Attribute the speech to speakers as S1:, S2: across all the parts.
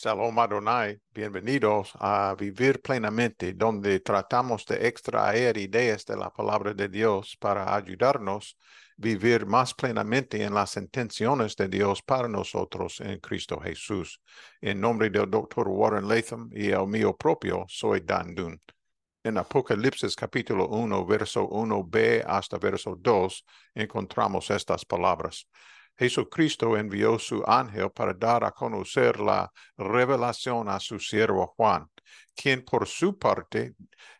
S1: Shalom Adonai, bienvenidos a Vivir Plenamente, donde tratamos de extraer ideas de la palabra de Dios para ayudarnos a vivir más plenamente en las intenciones de Dios para nosotros en Cristo Jesús. En nombre del doctor Warren Latham y el mío propio, soy Dan Dun. En Apocalipsis capítulo 1, verso 1b hasta verso 2, encontramos estas palabras. Jesucristo envió su ángel para dar a conocer la revelación a su siervo Juan, quien por su parte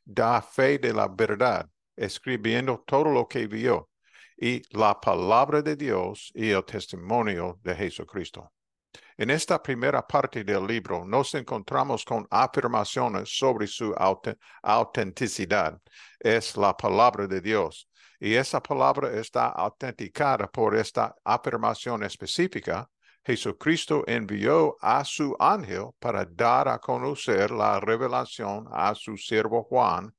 S1: da fe de la verdad, escribiendo todo lo que vio, y la palabra de Dios y el testimonio de Jesucristo. En esta primera parte del libro nos encontramos con afirmaciones sobre su autenticidad. Es la palabra de Dios y esa palabra está autenticada por esta afirmación específica, Jesucristo envió a su ángel para dar a conocer la revelación a su siervo Juan,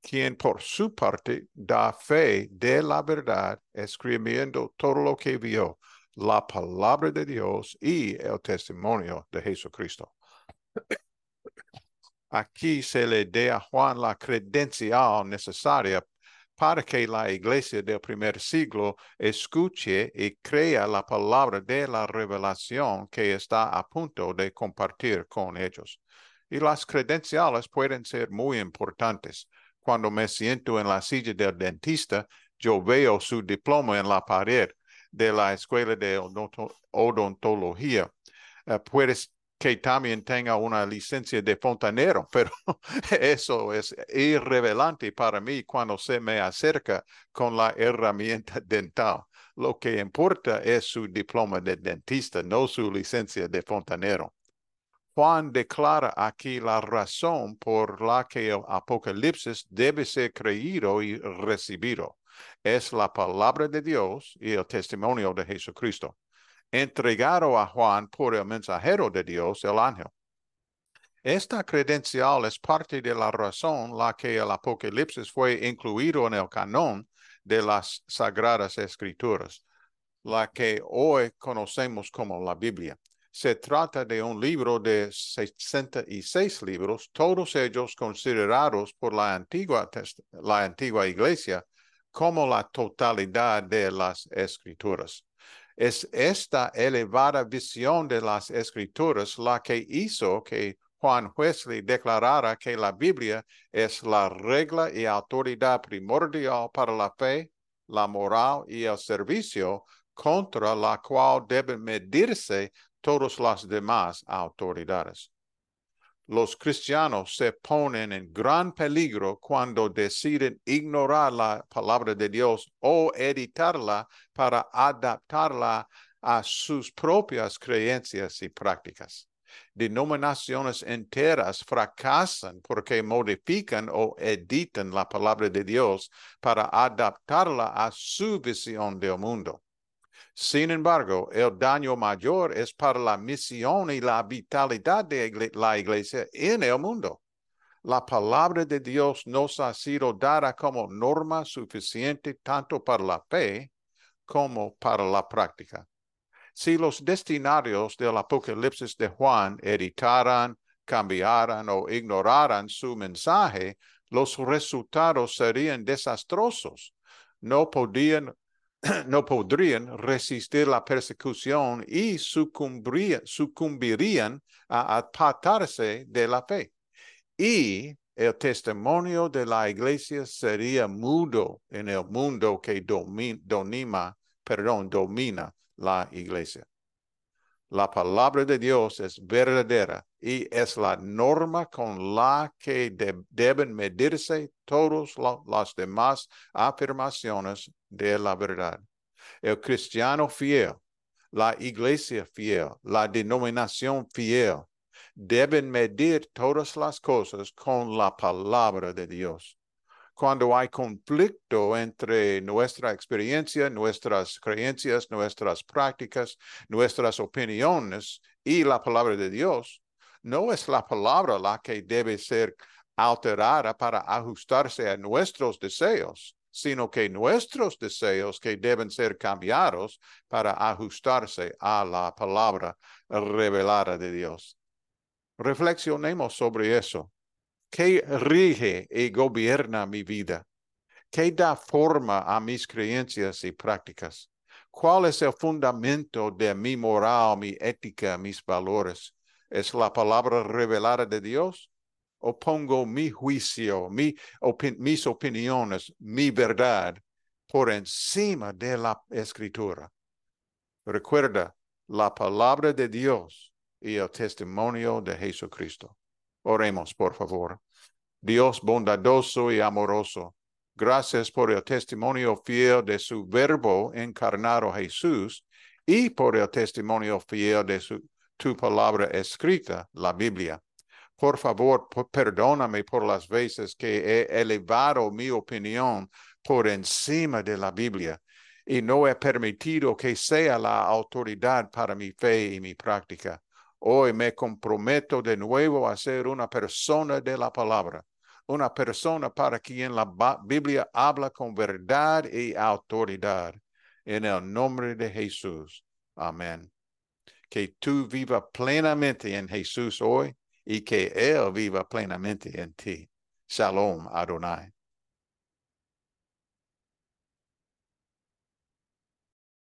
S1: quien por su parte da fe de la verdad, escribiendo todo lo que vio, la palabra de Dios y el testimonio de Jesucristo. Aquí se le dé a Juan la credencial necesaria para que la iglesia del primer siglo escuche y crea la palabra de la revelación que está a punto de compartir con ellos. Y las credenciales pueden ser muy importantes. Cuando me siento en la silla del dentista, yo veo su diploma en la pared de la escuela de odontología. Uh, puedes que también tenga una licencia de fontanero, pero eso es irrelevante para mí cuando se me acerca con la herramienta dental. Lo que importa es su diploma de dentista, no su licencia de fontanero. Juan declara aquí la razón por la que el Apocalipsis debe ser creído y recibido. Es la palabra de Dios y el testimonio de Jesucristo entregado a Juan por el mensajero de Dios, el ángel. Esta credencial es parte de la razón la que el Apocalipsis fue incluido en el canon de las Sagradas Escrituras, la que hoy conocemos como la Biblia. Se trata de un libro de 66 libros, todos ellos considerados por la antigua, la antigua iglesia como la totalidad de las escrituras. Es esta elevada visión de las escrituras la que hizo que Juan Wesley declarara que la Biblia es la regla y autoridad primordial para la fe, la moral y el servicio contra la cual deben medirse todas las demás autoridades los cristianos se ponen en gran peligro cuando deciden ignorar la palabra de Dios o editarla para adaptarla a sus propias creencias y prácticas. Denominaciones enteras fracasan porque modifican o editan la palabra de Dios para adaptarla a su visión del mundo. Sin embargo, el daño mayor es para la misión y la vitalidad de la iglesia en el mundo. La palabra de Dios nos ha sido dada como norma suficiente tanto para la fe como para la práctica. Si los destinarios del Apocalipsis de Juan editaran, cambiaran o ignoraran su mensaje, los resultados serían desastrosos. No podían no podrían resistir la persecución y sucumbirían a apartarse de la fe. Y el testimonio de la iglesia sería mudo en el mundo que domina, perdón, domina la iglesia. La palabra de Dios es verdadera y es la norma con la que deben medirse todas las demás afirmaciones de la verdad. El cristiano fiel, la iglesia fiel, la denominación fiel, deben medir todas las cosas con la palabra de Dios cuando hay conflicto entre nuestra experiencia, nuestras creencias, nuestras prácticas, nuestras opiniones y la palabra de Dios, no es la palabra la que debe ser alterada para ajustarse a nuestros deseos, sino que nuestros deseos que deben ser cambiados para ajustarse a la palabra revelada de Dios. Reflexionemos sobre eso. ¿Qué rige y gobierna mi vida? ¿Qué da forma a mis creencias y prácticas? ¿Cuál es el fundamento de mi moral, mi ética, mis valores? ¿Es la palabra revelada de Dios? ¿O pongo mi juicio, mi mis opiniones, mi verdad por encima de la escritura? Recuerda la palabra de Dios y el testimonio de Jesucristo. Oremos, por favor. Dios bondadoso y amoroso, gracias por el testimonio fiel de su verbo encarnado Jesús y por el testimonio fiel de su, tu palabra escrita, la Biblia. Por favor, perdóname por las veces que he elevado mi opinión por encima de la Biblia y no he permitido que sea la autoridad para mi fe y mi práctica. Hoy me comprometo de nuevo a ser una persona de la palabra, una persona para quien la Biblia habla con verdad y autoridad. En el nombre de Jesús. Amén. Que tú viva plenamente en Jesús hoy y que Él viva plenamente en ti. Shalom, Adonai.